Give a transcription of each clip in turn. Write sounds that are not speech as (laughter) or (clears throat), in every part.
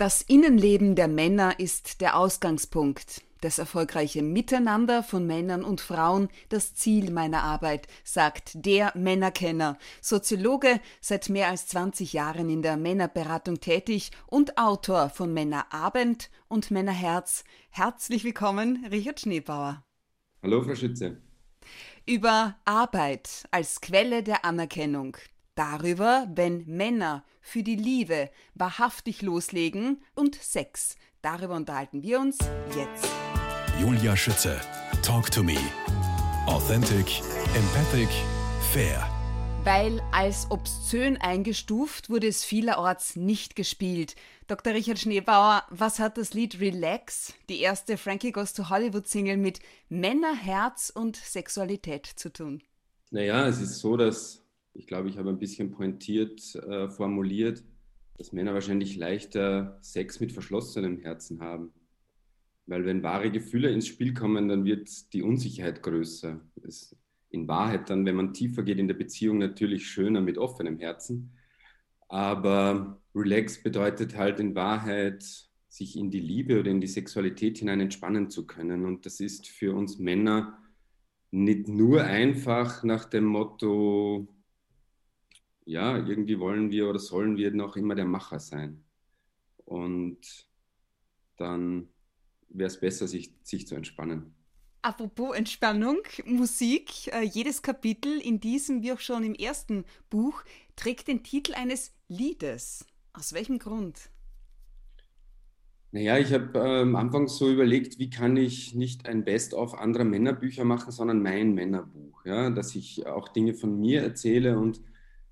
Das Innenleben der Männer ist der Ausgangspunkt. Das erfolgreiche Miteinander von Männern und Frauen das Ziel meiner Arbeit, sagt der Männerkenner, Soziologe, seit mehr als 20 Jahren in der Männerberatung tätig und Autor von Männerabend und Männerherz. Herzlich willkommen, Richard Schneebauer. Hallo, Frau Schütze. Über Arbeit als Quelle der Anerkennung, darüber, wenn Männer für die Liebe wahrhaftig loslegen und Sex. Darüber unterhalten wir uns jetzt. Julia Schütze, Talk to Me. Authentic, empathic, fair. Weil als obszön eingestuft wurde es vielerorts nicht gespielt. Dr. Richard Schneebauer, was hat das Lied Relax, die erste Frankie Goes to Hollywood Single, mit Männerherz und Sexualität zu tun? Naja, es ist so, dass ich glaube, ich habe ein bisschen pointiert äh, formuliert, dass Männer wahrscheinlich leichter Sex mit verschlossenem Herzen haben. Weil wenn wahre Gefühle ins Spiel kommen, dann wird die Unsicherheit größer. Es in Wahrheit dann, wenn man tiefer geht in der Beziehung, natürlich schöner mit offenem Herzen. Aber Relax bedeutet halt in Wahrheit, sich in die Liebe oder in die Sexualität hinein entspannen zu können. Und das ist für uns Männer nicht nur einfach nach dem Motto, ja, irgendwie wollen wir oder sollen wir noch immer der Macher sein. Und dann wäre es besser, sich, sich zu entspannen. Apropos Entspannung, Musik, äh, jedes Kapitel in diesem wie auch schon im ersten Buch trägt den Titel eines Liedes. Aus welchem Grund? Naja, ich habe äh, am Anfang so überlegt, wie kann ich nicht ein Best-of anderer Männerbücher machen, sondern mein Männerbuch. Ja? Dass ich auch Dinge von mir erzähle und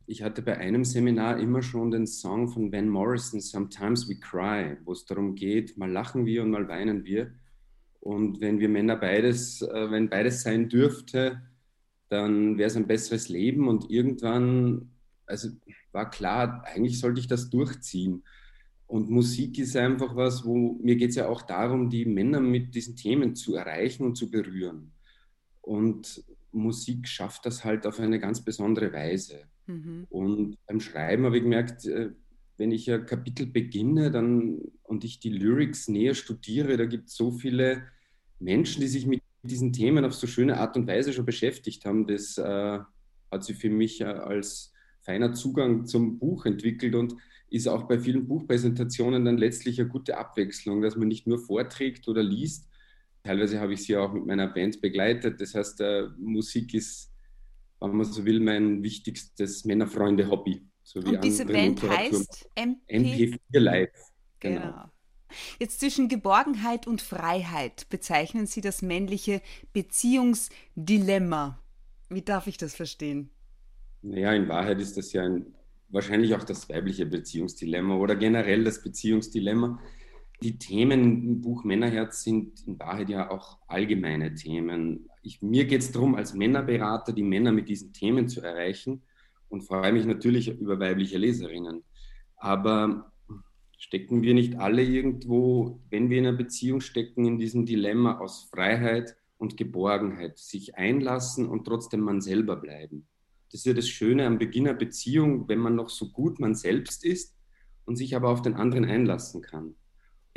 ich hatte bei einem Seminar immer schon den Song von Van Morrison, Sometimes We Cry, wo es darum geht, mal lachen wir und mal weinen wir. Und wenn wir Männer beides, äh, wenn beides sein dürfte, dann wäre es ein besseres Leben. Und irgendwann, also war klar, eigentlich sollte ich das durchziehen. Und Musik ist einfach was, wo mir geht es ja auch darum, die Männer mit diesen Themen zu erreichen und zu berühren. Und Musik schafft das halt auf eine ganz besondere Weise. Mhm. Und beim Schreiben habe ich gemerkt, äh, wenn ich ein Kapitel beginne dann, und ich die Lyrics näher studiere, da gibt es so viele Menschen, die sich mit diesen Themen auf so schöne Art und Weise schon beschäftigt haben. Das äh, hat sich für mich äh, als feiner Zugang zum Buch entwickelt und ist auch bei vielen Buchpräsentationen dann letztlich eine gute Abwechslung, dass man nicht nur vorträgt oder liest. Teilweise habe ich sie auch mit meiner Band begleitet. Das heißt, äh, Musik ist wenn man so will, mein wichtigstes Männerfreunde-Hobby. So Und diese Band heißt MP? MP4 Live. Genau. genau. Jetzt zwischen Geborgenheit und Freiheit bezeichnen Sie das männliche Beziehungsdilemma. Wie darf ich das verstehen? Naja, in Wahrheit ist das ja ein, wahrscheinlich auch das weibliche Beziehungsdilemma oder generell das Beziehungsdilemma. Die Themen im Buch Männerherz sind in Wahrheit ja auch allgemeine Themen. Ich, mir geht es darum, als Männerberater die Männer mit diesen Themen zu erreichen und freue mich natürlich über weibliche Leserinnen. Aber stecken wir nicht alle irgendwo, wenn wir in einer Beziehung stecken, in diesem Dilemma aus Freiheit und Geborgenheit, sich einlassen und trotzdem man selber bleiben? Das ist ja das Schöne am Beginn einer Beziehung, wenn man noch so gut man selbst ist und sich aber auf den anderen einlassen kann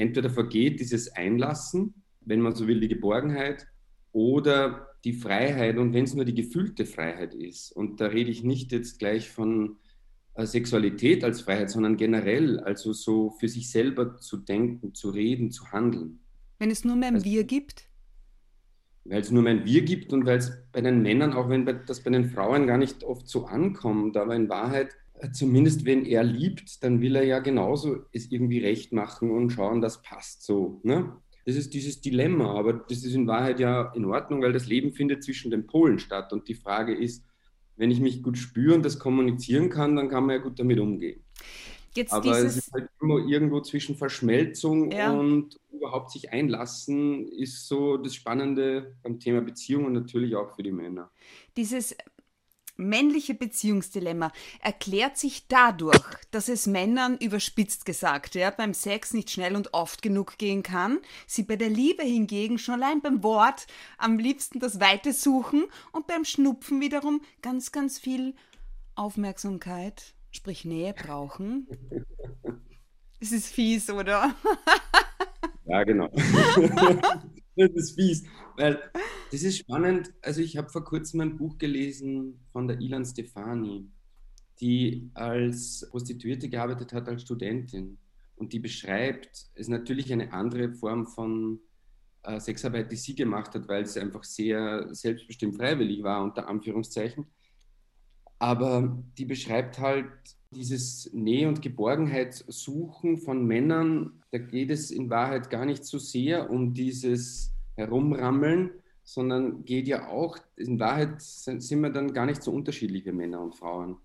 entweder vergeht dieses Einlassen, wenn man so will, die Geborgenheit oder die Freiheit und wenn es nur die gefühlte Freiheit ist. Und da rede ich nicht jetzt gleich von äh, Sexualität als Freiheit, sondern generell, also so für sich selber zu denken, zu reden, zu handeln. Wenn es nur mehr ein also, Wir gibt? Weil es nur mehr ein Wir gibt und weil es bei den Männern, auch wenn das bei den Frauen gar nicht oft so ankommt, aber in Wahrheit zumindest wenn er liebt, dann will er ja genauso es irgendwie recht machen und schauen, das passt so. Ne? Das ist dieses Dilemma, aber das ist in Wahrheit ja in Ordnung, weil das Leben findet zwischen den Polen statt. Und die Frage ist, wenn ich mich gut spüre und das kommunizieren kann, dann kann man ja gut damit umgehen. Jetzt aber es ist halt immer irgendwo zwischen Verschmelzung ja. und überhaupt sich einlassen, ist so das Spannende beim Thema Beziehung und natürlich auch für die Männer. Dieses männliche Beziehungsdilemma erklärt sich dadurch, dass es Männern überspitzt gesagt ja, beim Sex nicht schnell und oft genug gehen kann, sie bei der Liebe hingegen schon allein beim Wort am liebsten das Weite suchen und beim Schnupfen wiederum ganz, ganz viel Aufmerksamkeit, sprich Nähe brauchen. (laughs) Das ist fies, oder? ja, genau. (laughs) das ist fies, weil das ist spannend. Also ich habe vor kurzem ein Buch gelesen von der Ilan Stefani, die als Prostituierte gearbeitet hat als Studentin und die beschreibt, ist natürlich eine andere Form von äh, Sexarbeit, die sie gemacht hat, weil es einfach sehr selbstbestimmt freiwillig war, unter Anführungszeichen. Aber die beschreibt halt dieses Nähe- und Geborgenheitssuchen von Männern. Da geht es in Wahrheit gar nicht so sehr um dieses Herumrammeln, sondern geht ja auch, in Wahrheit sind wir dann gar nicht so unterschiedlich wie Männer und Frauen.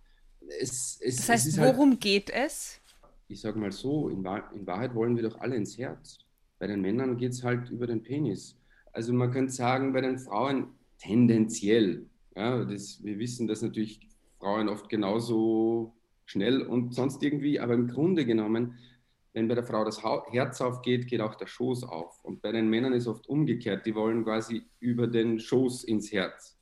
Es, es, das heißt, worum halt, geht es? Ich sage mal so, in, in Wahrheit wollen wir doch alle ins Herz. Bei den Männern geht es halt über den Penis. Also man könnte sagen, bei den Frauen tendenziell. Ja, das, wir wissen, dass natürlich Frauen oft genauso schnell und sonst irgendwie, aber im Grunde genommen, wenn bei der Frau das Herz aufgeht, geht auch der Schoß auf. Und bei den Männern ist oft umgekehrt, die wollen quasi über den Schoß ins Herz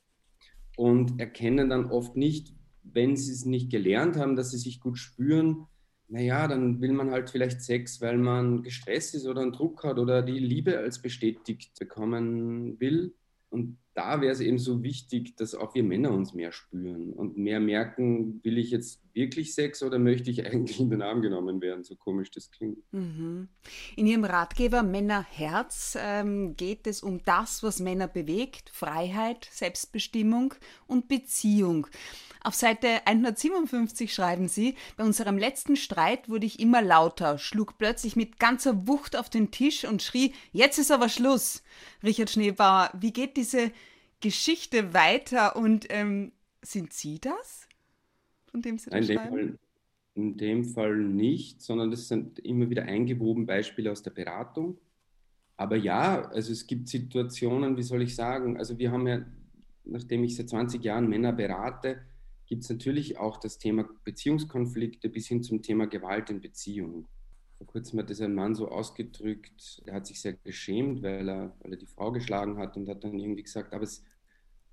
und erkennen dann oft nicht, wenn sie es nicht gelernt haben, dass sie sich gut spüren, naja, dann will man halt vielleicht Sex, weil man gestresst ist oder einen Druck hat oder die Liebe als bestätigt bekommen will. Und da wäre es eben so wichtig, dass auch wir Männer uns mehr spüren und mehr merken, will ich jetzt wirklich Sex oder möchte ich (laughs) eigentlich in den Arm genommen werden, so komisch das klingt. Mhm. In Ihrem Ratgeber Männerherz ähm, geht es um das, was Männer bewegt, Freiheit, Selbstbestimmung und Beziehung. Auf Seite 157 schreiben Sie, bei unserem letzten Streit wurde ich immer lauter, schlug plötzlich mit ganzer Wucht auf den Tisch und schrie, jetzt ist aber Schluss. Richard Schneebauer, wie geht diese Geschichte weiter und ähm, sind Sie das? Von dem Sie Nein, in dem, Fall, in dem Fall nicht, sondern das sind immer wieder eingewoben Beispiele aus der Beratung. Aber ja, also es gibt Situationen, wie soll ich sagen, also wir haben ja, nachdem ich seit 20 Jahren Männer berate, gibt es natürlich auch das Thema Beziehungskonflikte bis hin zum Thema Gewalt in Beziehungen. Vor kurzem hat das ein Mann so ausgedrückt, er hat sich sehr geschämt, weil er, weil er die Frau geschlagen hat und hat dann irgendwie gesagt, aber, es,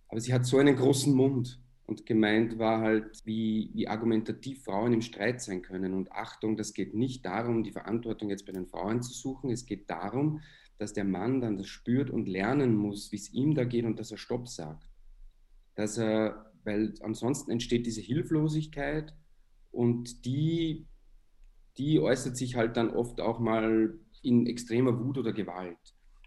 aber sie hat so einen großen Mund. Und gemeint war halt, wie, wie argumentativ Frauen im Streit sein können. Und Achtung, das geht nicht darum, die Verantwortung jetzt bei den Frauen zu suchen. Es geht darum, dass der Mann dann das spürt und lernen muss, wie es ihm da geht und dass er Stopp sagt. Dass er weil ansonsten entsteht diese Hilflosigkeit und die, die äußert sich halt dann oft auch mal in extremer Wut oder Gewalt.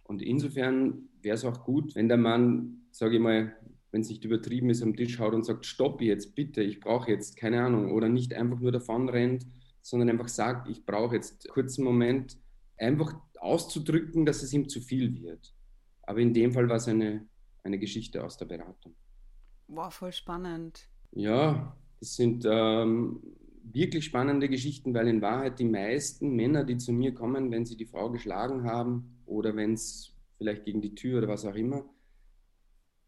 Und insofern wäre es auch gut, wenn der Mann, sage ich mal, wenn es nicht übertrieben ist, am Tisch haut und sagt, stopp jetzt, bitte, ich brauche jetzt, keine Ahnung, oder nicht einfach nur davon rennt, sondern einfach sagt, ich brauche jetzt einen kurzen Moment, einfach auszudrücken, dass es ihm zu viel wird. Aber in dem Fall war es eine, eine Geschichte aus der Beratung. Boah, voll spannend. Ja, das sind ähm, wirklich spannende Geschichten, weil in Wahrheit die meisten Männer, die zu mir kommen, wenn sie die Frau geschlagen haben oder wenn es vielleicht gegen die Tür oder was auch immer,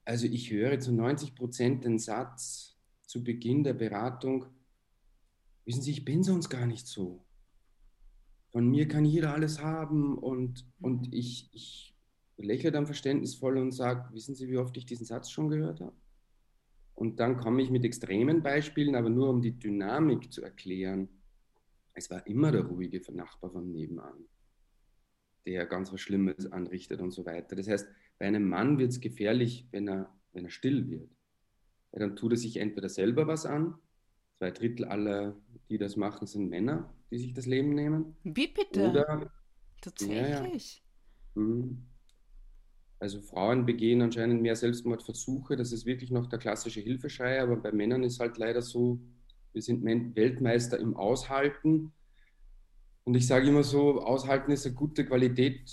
also ich höre zu 90 Prozent den Satz zu Beginn der Beratung, wissen Sie, ich bin sonst gar nicht so. Von mir kann jeder alles haben und, und ich, ich lächle dann verständnisvoll und sage, wissen Sie, wie oft ich diesen Satz schon gehört habe? Und dann komme ich mit extremen Beispielen, aber nur um die Dynamik zu erklären. Es war immer der ruhige Nachbar von nebenan, der ganz was Schlimmes anrichtet und so weiter. Das heißt, bei einem Mann wird es gefährlich, wenn er, wenn er still wird. Ja, dann tut er sich entweder selber was an. Zwei Drittel aller, die das machen, sind Männer, die sich das Leben nehmen. Wie bitte? Oder, Tatsächlich? Ja, ja. Mhm. Also Frauen begehen anscheinend mehr Selbstmordversuche. Das ist wirklich noch der klassische Hilfeschrei. Aber bei Männern ist halt leider so, wir sind Weltmeister im Aushalten. Und ich sage immer so, Aushalten ist eine gute Qualität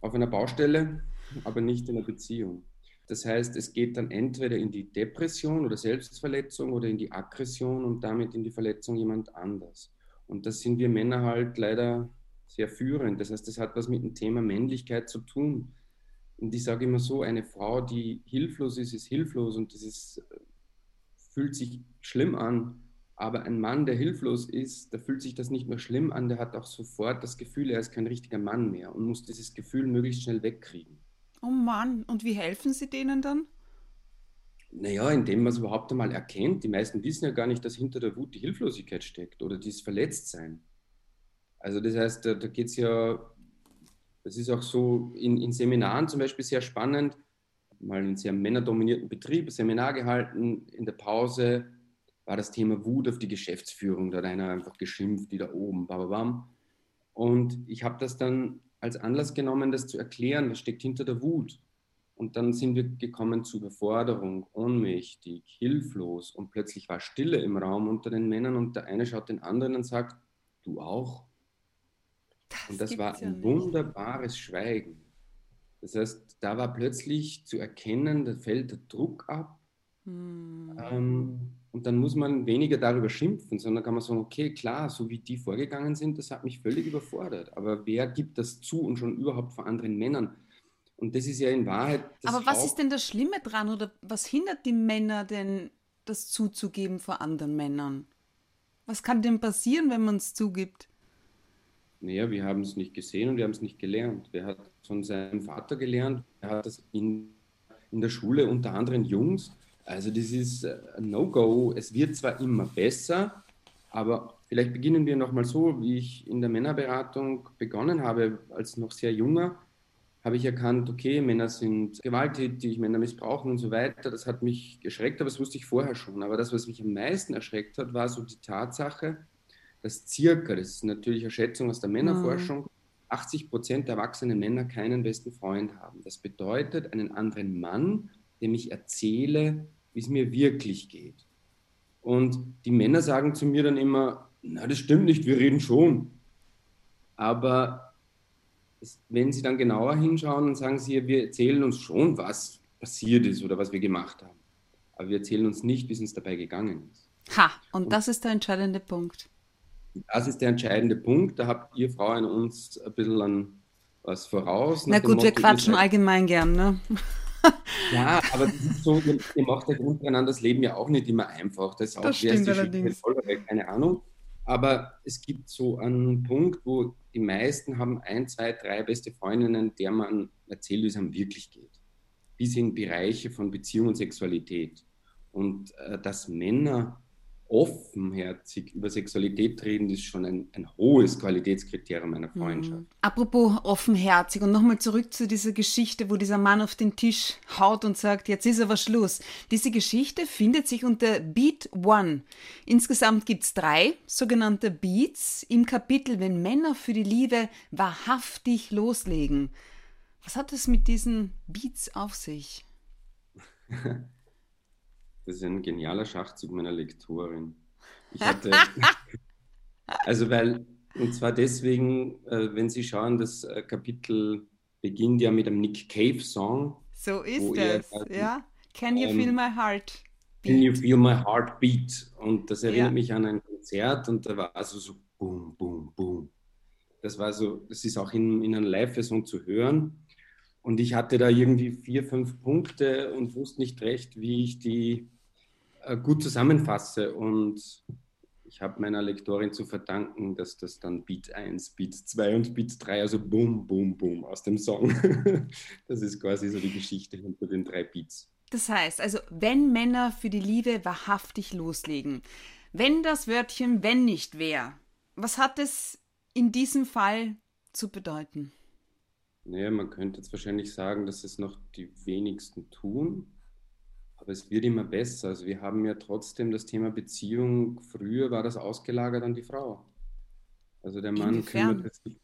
auf einer Baustelle, aber nicht in einer Beziehung. Das heißt, es geht dann entweder in die Depression oder Selbstverletzung oder in die Aggression und damit in die Verletzung jemand anders. Und das sind wir Männer halt leider sehr führend. Das heißt, das hat was mit dem Thema Männlichkeit zu tun. Und ich sage immer so, eine Frau, die hilflos ist, ist hilflos und das ist, fühlt sich schlimm an. Aber ein Mann, der hilflos ist, da fühlt sich das nicht mehr schlimm an, der hat auch sofort das Gefühl, er ist kein richtiger Mann mehr und muss dieses Gefühl möglichst schnell wegkriegen. Oh Mann, und wie helfen Sie denen dann? Naja, indem man es überhaupt einmal erkennt. Die meisten wissen ja gar nicht, dass hinter der Wut die Hilflosigkeit steckt oder dieses Verletztsein. Also das heißt, da, da geht es ja, das ist auch so in, in Seminaren zum Beispiel sehr spannend, mal in sehr männerdominierten Betrieb, ein Seminar gehalten, in der Pause war das Thema Wut auf die Geschäftsführung, da hat einer einfach geschimpft, die da oben, bam, Und ich habe das dann als Anlass genommen, das zu erklären, was steckt hinter der Wut. Und dann sind wir gekommen zu Überforderung, ohnmächtig, hilflos. Und plötzlich war Stille im Raum unter den Männern. Und der eine schaut den anderen und sagt, du auch. Das und das war ein ja wunderbares Schweigen. Das heißt, da war plötzlich zu erkennen, da fällt der Druck ab. Hm. Ähm, und dann muss man weniger darüber schimpfen, sondern kann man sagen, okay, klar, so wie die vorgegangen sind, das hat mich völlig überfordert. Aber wer gibt das zu und schon überhaupt vor anderen Männern? Und das ist ja in Wahrheit. Aber was ist denn das Schlimme dran oder was hindert die Männer denn, das zuzugeben vor anderen Männern? Was kann denn passieren, wenn man es zugibt? Naja, wir haben es nicht gesehen und wir haben es nicht gelernt. Wer hat von seinem Vater gelernt? Er hat das in, in der Schule unter anderen Jungs. Also das ist ein No-Go. Es wird zwar immer besser, aber vielleicht beginnen wir nochmal so, wie ich in der Männerberatung begonnen habe, als noch sehr junger habe ich erkannt, okay, Männer sind gewalttätig, Männer missbrauchen und so weiter. Das hat mich geschreckt, aber das wusste ich vorher schon. Aber das, was mich am meisten erschreckt hat, war so die Tatsache, dass circa, das ist natürlich eine Schätzung aus der Männerforschung, 80 Prozent der erwachsenen Männer keinen besten Freund haben. Das bedeutet einen anderen Mann, dem ich erzähle, wie es mir wirklich geht. Und die Männer sagen zu mir dann immer, na, das stimmt nicht, wir reden schon. Aber wenn sie dann genauer hinschauen, dann sagen sie, wir erzählen uns schon, was passiert ist oder was wir gemacht haben. Aber wir erzählen uns nicht, wie es uns dabei gegangen ist. Ha, und, und das ist der entscheidende Punkt. Das ist der entscheidende Punkt. Da habt ihr Frauen uns ein bisschen an was voraus. Na gut, Motto, wir quatschen allgemein gern, ne? (laughs) ja, aber das ist so, ihr macht euch untereinander das Leben ja auch nicht immer einfach. Das, ist auch das stimmt allerdings. keine Ahnung. Aber es gibt so einen Punkt, wo die meisten haben ein, zwei, drei beste Freundinnen, der man erzählt, wie es einem wirklich geht. Bis in Bereiche von Beziehung und Sexualität. Und äh, dass Männer offenherzig über Sexualität reden, ist schon ein, ein hohes Qualitätskriterium einer Freundschaft. Mhm. Apropos offenherzig und nochmal zurück zu dieser Geschichte, wo dieser Mann auf den Tisch haut und sagt, jetzt ist aber Schluss. Diese Geschichte findet sich unter Beat One. Insgesamt gibt es drei sogenannte Beats im Kapitel, wenn Männer für die Liebe wahrhaftig loslegen. Was hat es mit diesen Beats auf sich? (laughs) Das ist ein genialer Schachzug meiner Lektorin. Ich (laughs) hatte, also weil, und zwar deswegen, äh, wenn Sie schauen, das äh, Kapitel beginnt ja mit einem Nick Cave Song. So ist es, ja. Can you ähm, feel my heart? Beat? Can you feel my heart beat? Und das erinnert ja. mich an ein Konzert und da war also so boom, boom, boom. Das war so, das ist auch in, in einer Live-Version zu hören. Und ich hatte da irgendwie vier, fünf Punkte und wusste nicht recht, wie ich die gut zusammenfasse. Und ich habe meiner Lektorin zu verdanken, dass das dann Beat 1, Beat 2 und Beat 3, also boom, boom, boom aus dem Song. (laughs) das ist quasi so die Geschichte hinter den drei Beats. Das heißt, also wenn Männer für die Liebe wahrhaftig loslegen, wenn das Wörtchen wenn nicht wer, was hat es in diesem Fall zu bedeuten? Naja, man könnte jetzt wahrscheinlich sagen, dass es noch die wenigsten tun. Aber es wird immer besser. Also wir haben ja trotzdem das Thema Beziehung, früher war das ausgelagert an die Frau. Also der Mann Inwiefern? kümmert sich.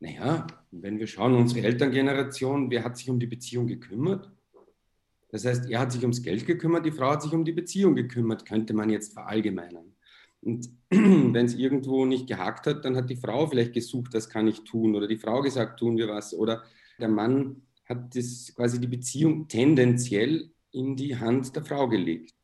Naja, wenn wir schauen, unsere Elterngeneration, wer hat sich um die Beziehung gekümmert? Das heißt, er hat sich ums Geld gekümmert, die Frau hat sich um die Beziehung gekümmert, könnte man jetzt verallgemeinern. Und (clears throat) wenn es irgendwo nicht gehakt hat, dann hat die Frau vielleicht gesucht, das kann ich tun, oder die Frau gesagt, tun wir was, oder der Mann hat das quasi die Beziehung tendenziell in die Hand der Frau gelegt.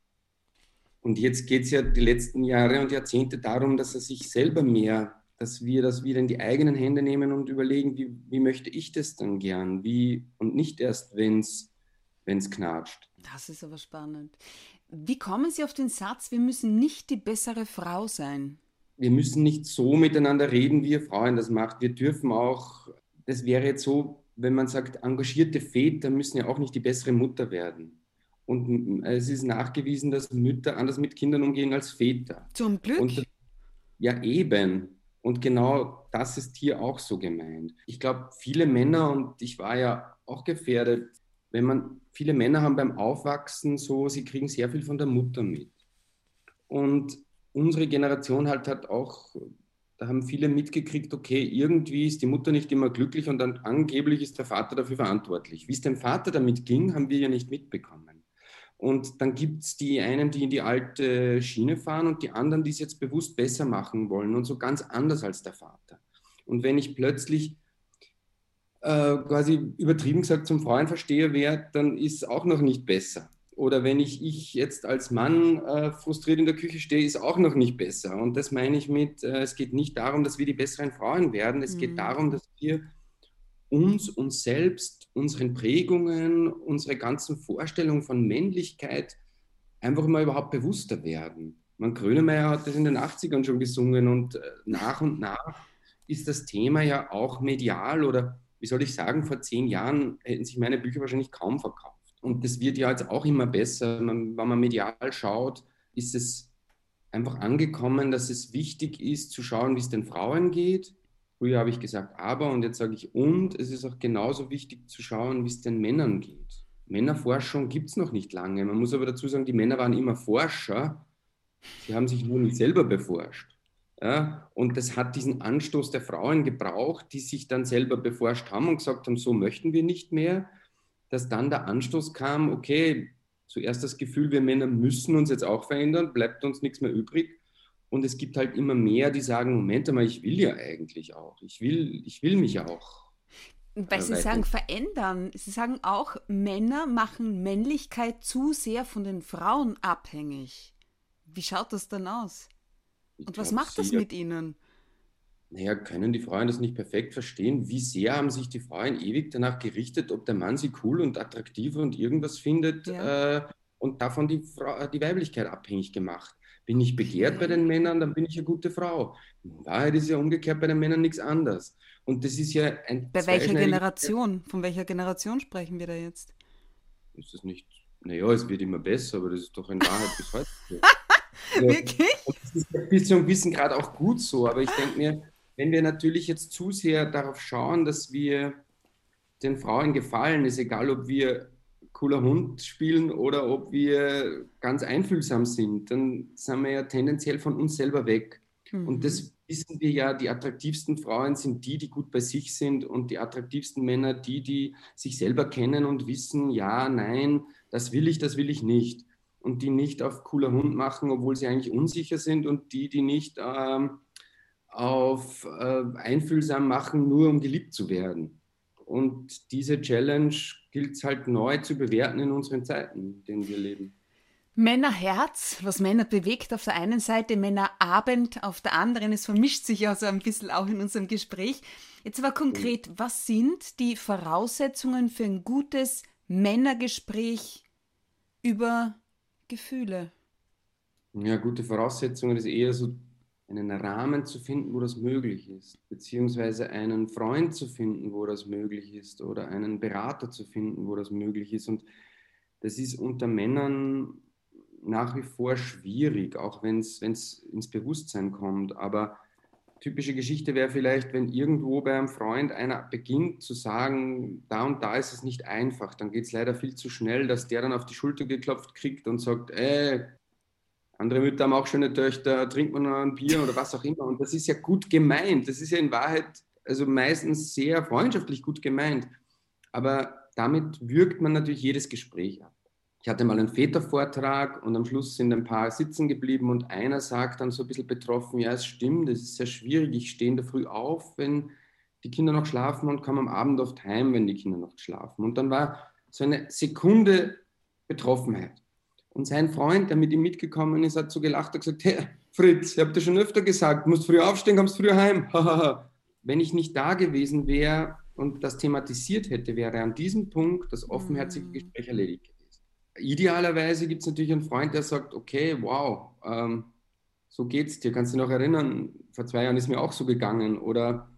Und jetzt geht es ja die letzten Jahre und Jahrzehnte darum, dass er sich selber mehr, dass wir das wieder in die eigenen Hände nehmen und überlegen, wie, wie möchte ich das dann gern? Wie, und nicht erst, wenn es knatscht. Das ist aber spannend. Wie kommen Sie auf den Satz, wir müssen nicht die bessere Frau sein? Wir müssen nicht so miteinander reden, wie ihr Frauen das macht. Wir dürfen auch, das wäre jetzt so, wenn man sagt, engagierte Väter müssen ja auch nicht die bessere Mutter werden. Und es ist nachgewiesen, dass Mütter anders mit Kindern umgehen als Väter. Zum Glück. Und, ja, eben. Und genau das ist hier auch so gemeint. Ich glaube, viele Männer, und ich war ja auch gefährdet, wenn man, viele Männer haben beim Aufwachsen so, sie kriegen sehr viel von der Mutter mit. Und unsere Generation halt hat auch, da haben viele mitgekriegt, okay, irgendwie ist die Mutter nicht immer glücklich und dann angeblich ist der Vater dafür verantwortlich. Wie es dem Vater damit ging, haben wir ja nicht mitbekommen. Und dann gibt es die einen, die in die alte Schiene fahren und die anderen, die es jetzt bewusst besser machen wollen und so ganz anders als der Vater. Und wenn ich plötzlich äh, quasi übertrieben gesagt zum Frauenversteher werde, dann ist es auch noch nicht besser. Oder wenn ich, ich jetzt als Mann äh, frustriert in der Küche stehe, ist auch noch nicht besser. Und das meine ich mit, äh, es geht nicht darum, dass wir die besseren Frauen werden. Es mhm. geht darum, dass wir uns, uns selbst, unseren Prägungen, unsere ganzen Vorstellungen von Männlichkeit einfach mal überhaupt bewusster werden. Man Grönemeyer hat das in den 80ern schon gesungen und äh, nach und nach ist das Thema ja auch medial oder wie soll ich sagen, vor zehn Jahren hätten sich meine Bücher wahrscheinlich kaum verkauft. Und das wird ja jetzt auch immer besser. Man, wenn man medial schaut, ist es einfach angekommen, dass es wichtig ist zu schauen, wie es den Frauen geht. Früher habe ich gesagt, aber und jetzt sage ich und. Es ist auch genauso wichtig zu schauen, wie es den Männern geht. Männerforschung gibt es noch nicht lange. Man muss aber dazu sagen, die Männer waren immer Forscher. Sie haben sich nur nicht selber beforscht. Ja, und das hat diesen Anstoß der Frauen gebraucht, die sich dann selber beforscht haben und gesagt haben, so möchten wir nicht mehr dass dann der Anstoß kam, okay, zuerst das Gefühl, wir Männer müssen uns jetzt auch verändern, bleibt uns nichts mehr übrig. Und es gibt halt immer mehr, die sagen, Moment einmal, ich will ja eigentlich auch. Ich will, ich will mich auch. Weil Sie sagen verändern. Sie sagen auch, Männer machen Männlichkeit zu sehr von den Frauen abhängig. Wie schaut das dann aus? Und was macht das mit Ihnen? naja, können die Frauen das nicht perfekt verstehen? Wie sehr haben sich die Frauen ewig danach gerichtet, ob der Mann sie cool und attraktiv und irgendwas findet ja. äh, und davon die, Frau, die Weiblichkeit abhängig gemacht? Bin ich begehrt bei den Männern, dann bin ich eine gute Frau. In Wahrheit ist ja umgekehrt bei den Männern nichts anderes. Und das ist ja ein. Bei welcher Generation? Von welcher Generation sprechen wir da jetzt? Ist das nicht. Naja, es wird immer besser, aber das ist doch in Wahrheit bis heute. (laughs) Wirklich? Das ist bis zum Wissen gerade auch gut so, aber ich denke mir, wenn wir natürlich jetzt zu sehr darauf schauen, dass wir den Frauen gefallen, ist egal, ob wir cooler Hund spielen oder ob wir ganz einfühlsam sind, dann sind wir ja tendenziell von uns selber weg. Mhm. Und das wissen wir ja, die attraktivsten Frauen sind die, die gut bei sich sind und die attraktivsten Männer die, die sich selber kennen und wissen, ja, nein, das will ich, das will ich nicht. Und die nicht auf cooler Hund machen, obwohl sie eigentlich unsicher sind und die, die nicht ähm, auf äh, einfühlsam machen, nur um geliebt zu werden. Und diese Challenge gilt es halt neu zu bewerten in unseren Zeiten, in denen wir leben. Männerherz, was Männer bewegt auf der einen Seite, Männerabend auf der anderen. Es vermischt sich ja so ein bisschen auch in unserem Gespräch. Jetzt aber konkret, was sind die Voraussetzungen für ein gutes Männergespräch über Gefühle? Ja, gute Voraussetzungen ist eher so einen Rahmen zu finden, wo das möglich ist, beziehungsweise einen Freund zu finden, wo das möglich ist, oder einen Berater zu finden, wo das möglich ist. Und das ist unter Männern nach wie vor schwierig, auch wenn es ins Bewusstsein kommt. Aber typische Geschichte wäre vielleicht, wenn irgendwo bei einem Freund einer beginnt zu sagen, da und da ist es nicht einfach, dann geht es leider viel zu schnell, dass der dann auf die Schulter geklopft kriegt und sagt, ey, andere Mütter haben auch schöne Töchter, trinkt man noch ein Bier oder was auch immer. Und das ist ja gut gemeint. Das ist ja in Wahrheit, also meistens sehr freundschaftlich gut gemeint. Aber damit wirkt man natürlich jedes Gespräch ab. Ich hatte mal einen Vätervortrag und am Schluss sind ein paar sitzen geblieben und einer sagt dann so ein bisschen betroffen, ja, es stimmt, es ist sehr schwierig, ich stehe in der Früh auf, wenn die Kinder noch schlafen und komme am Abend oft heim, wenn die Kinder noch schlafen. Und dann war so eine Sekunde Betroffenheit. Und sein Freund, der mit ihm mitgekommen ist, hat so gelacht und gesagt, hey, Fritz, ich habe dir schon öfter gesagt, du musst früher aufstehen, kommst früher heim. (laughs) Wenn ich nicht da gewesen wäre und das thematisiert hätte, wäre an diesem Punkt das offenherzige mhm. Gespräch erledigt gewesen. Idealerweise gibt es natürlich einen Freund, der sagt, okay, wow, ähm, so geht's dir. Kannst du dich noch erinnern, vor zwei Jahren ist mir auch so gegangen. Oder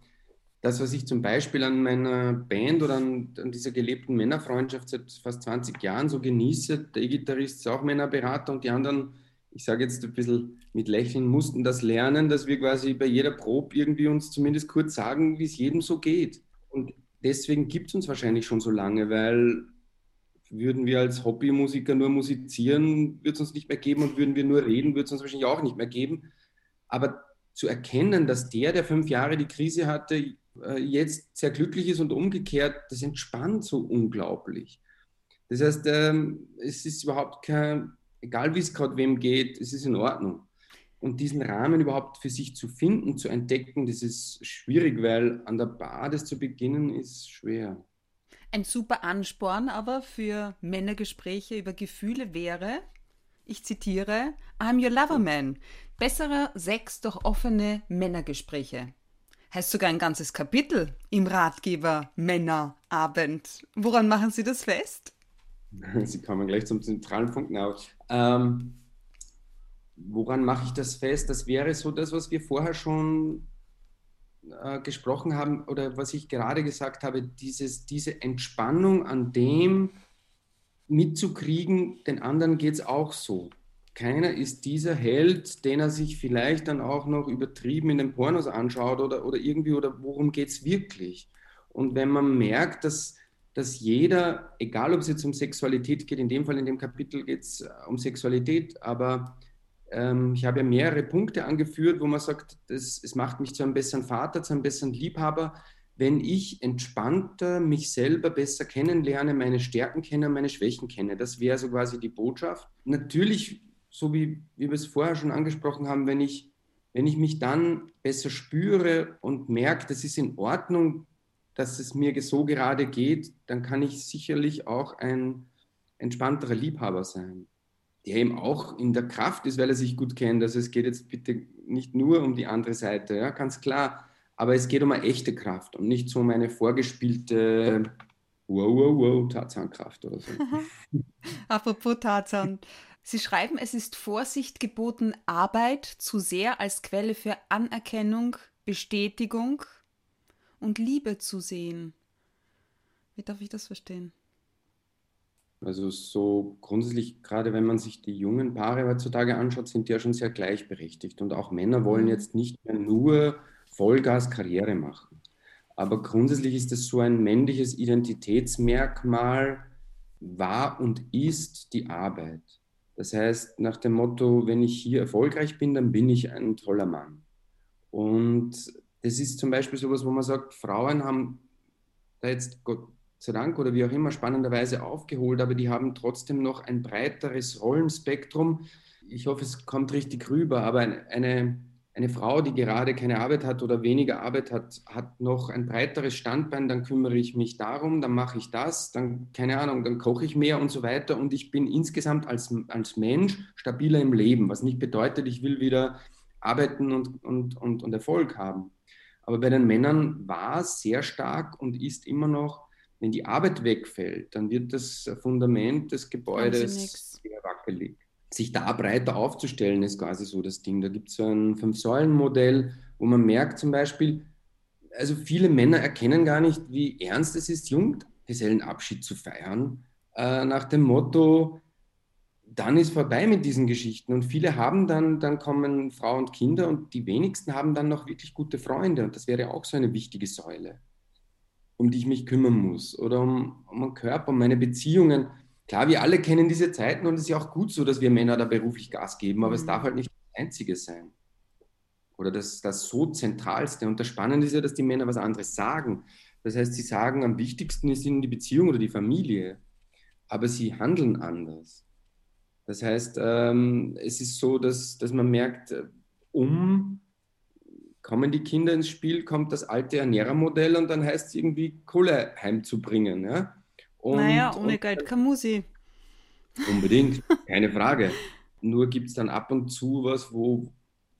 das, was ich zum Beispiel an meiner Band oder an, an, dieser gelebten Männerfreundschaft seit fast 20 Jahren so genieße, der E-Gitarrist ist auch Männerberater und die anderen ich sage jetzt ein bisschen mit Lächeln, mussten das lernen, dass wir quasi bei jeder Probe irgendwie uns zumindest kurz sagen, wie es jedem so geht. Und deswegen gibt es uns wahrscheinlich schon so lange, weil würden wir als Hobbymusiker nur musizieren, würde es uns nicht mehr geben und würden wir nur reden, würde es uns wahrscheinlich auch nicht mehr geben. Aber zu erkennen, dass der, der fünf Jahre die Krise hatte, jetzt sehr glücklich ist und umgekehrt, das entspannt so unglaublich. Das heißt, ähm, es ist überhaupt kein, egal wie es gerade wem geht, es ist in Ordnung. Und diesen Rahmen überhaupt für sich zu finden, zu entdecken, das ist schwierig, weil an der Basis zu beginnen ist schwer. Ein super Ansporn aber für Männergespräche über Gefühle wäre, ich zitiere, I'm your lover man. Besserer Sex durch offene Männergespräche. Heißt sogar ein ganzes Kapitel im Ratgeber Männerabend. Woran machen Sie das fest? (laughs) Sie kommen gleich zum zentralen Punkt. Ähm, woran mache ich das fest? Das wäre so das, was wir vorher schon äh, gesprochen haben oder was ich gerade gesagt habe, dieses, diese Entspannung an dem mitzukriegen, den anderen geht es auch so. Keiner ist dieser Held, den er sich vielleicht dann auch noch übertrieben in den Pornos anschaut oder, oder irgendwie, oder worum geht es wirklich? Und wenn man merkt, dass dass jeder, egal ob es jetzt um Sexualität geht, in dem Fall in dem Kapitel geht es äh, um Sexualität, aber ähm, ich habe ja mehrere Punkte angeführt, wo man sagt, das, es macht mich zu einem besseren Vater, zu einem besseren Liebhaber, wenn ich entspannter mich selber besser kennenlerne, meine Stärken kenne, meine Schwächen kenne. Das wäre so quasi die Botschaft. Natürlich, so wie, wie wir es vorher schon angesprochen haben, wenn ich, wenn ich mich dann besser spüre und merke, das ist in Ordnung, dass es mir so gerade geht, dann kann ich sicherlich auch ein entspannterer Liebhaber sein, der eben auch in der Kraft ist, weil er sich gut kennt. Also es geht jetzt bitte nicht nur um die andere Seite, ja, ganz klar. Aber es geht um eine echte Kraft und nicht so um eine vorgespielte Wow, wow, wow, Tarzankraft oder so. (laughs) Apropos Tarzan. Sie schreiben, es ist Vorsicht geboten, Arbeit zu sehr als Quelle für Anerkennung, Bestätigung und Liebe zu sehen. Wie darf ich das verstehen? Also so grundsätzlich, gerade wenn man sich die jungen Paare heutzutage anschaut, sind die ja schon sehr gleichberechtigt. Und auch Männer wollen mhm. jetzt nicht mehr nur Vollgas Karriere machen. Aber grundsätzlich ist es so ein männliches Identitätsmerkmal, war und ist die Arbeit. Das heißt, nach dem Motto, wenn ich hier erfolgreich bin, dann bin ich ein toller Mann. Und das ist zum Beispiel sowas, wo man sagt, Frauen haben da jetzt Gott sei Dank oder wie auch immer spannenderweise aufgeholt, aber die haben trotzdem noch ein breiteres Rollenspektrum. Ich hoffe, es kommt richtig rüber, aber eine, eine Frau, die gerade keine Arbeit hat oder weniger Arbeit hat, hat noch ein breiteres Standbein, dann kümmere ich mich darum, dann mache ich das, dann, keine Ahnung, dann koche ich mehr und so weiter und ich bin insgesamt als, als Mensch stabiler im Leben, was nicht bedeutet, ich will wieder arbeiten und, und, und, und Erfolg haben. Aber bei den Männern war es sehr stark und ist immer noch, wenn die Arbeit wegfällt, dann wird das Fundament des Gebäudes sehr wackelig. Sich da breiter aufzustellen, ist quasi so das Ding. Da gibt es so ein Fünf-Säulen-Modell, wo man merkt zum Beispiel, also viele Männer erkennen gar nicht, wie ernst es ist, Junggesellenabschied zu feiern, äh, nach dem Motto, dann ist vorbei mit diesen Geschichten. Und viele haben dann, dann kommen Frau und Kinder und die wenigsten haben dann noch wirklich gute Freunde. Und das wäre auch so eine wichtige Säule, um die ich mich kümmern muss. Oder um, um meinen Körper, um meine Beziehungen. Klar, wir alle kennen diese Zeiten und es ist ja auch gut so, dass wir Männer da beruflich Gas geben, aber mhm. es darf halt nicht das Einzige sein. Oder das, das so Zentralste. Und das Spannende ist ja, dass die Männer was anderes sagen. Das heißt, sie sagen, am wichtigsten ist ihnen die Beziehung oder die Familie. Aber sie handeln anders. Das heißt, ähm, es ist so, dass, dass man merkt, äh, um kommen die Kinder ins Spiel, kommt das alte Ernährermodell und dann heißt es irgendwie Kohle heimzubringen. Ja? Und, naja, ohne und, Geld kann Musi. Unbedingt, (laughs) keine Frage. Nur gibt es dann ab und zu was, wo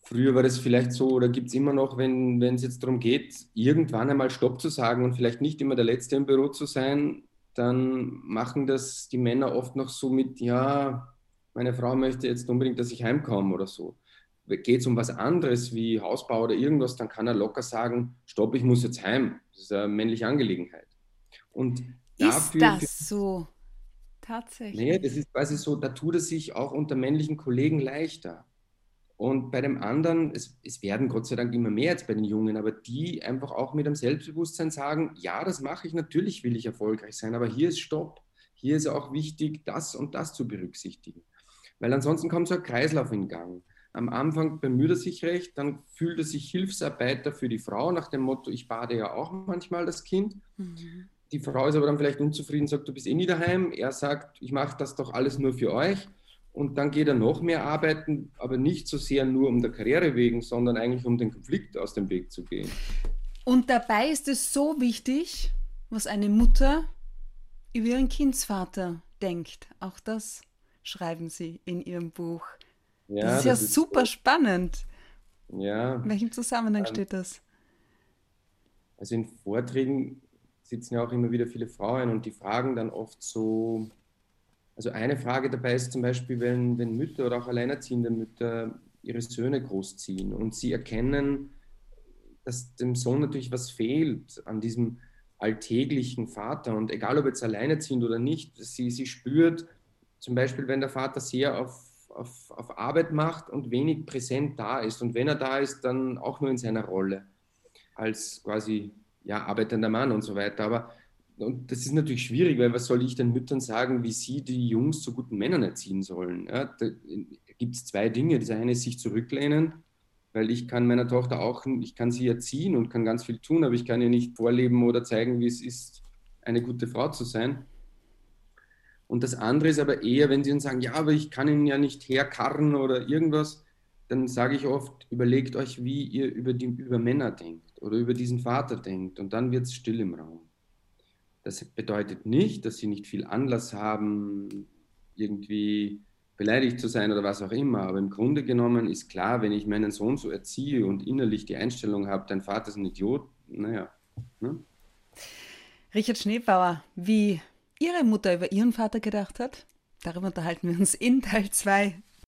früher war das vielleicht so oder gibt es immer noch, wenn es jetzt darum geht, irgendwann einmal Stopp zu sagen und vielleicht nicht immer der Letzte im Büro zu sein, dann machen das die Männer oft noch so mit, ja, meine Frau möchte jetzt unbedingt, dass ich heimkomme oder so. Geht es um was anderes wie Hausbau oder irgendwas, dann kann er locker sagen, stopp, ich muss jetzt heim. Das ist eine männliche Angelegenheit. Und ist dafür, das so? tatsächlich. Nee, das ist quasi so, da tut es sich auch unter männlichen Kollegen leichter. Und bei dem anderen, es, es, werden Gott sei Dank immer mehr als bei den Jungen, aber die einfach auch mit einem Selbstbewusstsein sagen, ja, das mache ich, natürlich will ich erfolgreich sein, aber hier ist Stopp. Hier ist auch wichtig, das und das zu berücksichtigen. Weil ansonsten kommt so ein Kreislauf in Gang. Am Anfang bemüht er sich recht, dann fühlt er sich Hilfsarbeiter für die Frau nach dem Motto, ich bade ja auch manchmal das Kind. Mhm. Die Frau ist aber dann vielleicht unzufrieden, sagt, du bist eh nie daheim. Er sagt, ich mache das doch alles nur für euch. Und dann geht er noch mehr arbeiten, aber nicht so sehr nur um der Karriere wegen, sondern eigentlich um den Konflikt aus dem Weg zu gehen. Und dabei ist es so wichtig, was eine Mutter über ihren Kindsvater denkt. Auch das schreiben Sie in Ihrem Buch. Ja, das ist ja ist super so. spannend. Ja. In welchem Zusammenhang ähm, steht das? Also in Vorträgen sitzen ja auch immer wieder viele Frauen und die fragen dann oft so, also eine Frage dabei ist zum Beispiel, wenn, wenn Mütter oder auch alleinerziehende Mütter ihre Söhne großziehen und sie erkennen, dass dem Sohn natürlich was fehlt an diesem alltäglichen Vater. Und egal, ob jetzt alleinerziehend oder nicht, sie, sie spürt zum Beispiel, wenn der Vater sehr auf, auf, auf Arbeit macht und wenig präsent da ist. Und wenn er da ist, dann auch nur in seiner Rolle als quasi ja, arbeitender Mann und so weiter. Aber und das ist natürlich schwierig, weil was soll ich den Müttern sagen, wie sie die Jungs zu guten Männern erziehen sollen? Ja, da gibt es zwei Dinge. Das eine ist sich zurücklehnen, weil ich kann meiner Tochter auch, ich kann sie erziehen und kann ganz viel tun, aber ich kann ihr nicht vorleben oder zeigen, wie es ist, eine gute Frau zu sein. Und das andere ist aber eher, wenn sie dann sagen, ja, aber ich kann ihn ja nicht herkarren oder irgendwas, dann sage ich oft, überlegt euch, wie ihr über, die, über Männer denkt oder über diesen Vater denkt und dann wird es still im Raum. Das bedeutet nicht, dass sie nicht viel Anlass haben, irgendwie beleidigt zu sein oder was auch immer. Aber im Grunde genommen ist klar, wenn ich meinen Sohn so erziehe und innerlich die Einstellung habe, dein Vater ist ein Idiot, naja. Ne? Richard Schneebauer, wie Ihre Mutter über Ihren Vater gedacht hat, darüber unterhalten wir uns in Teil 2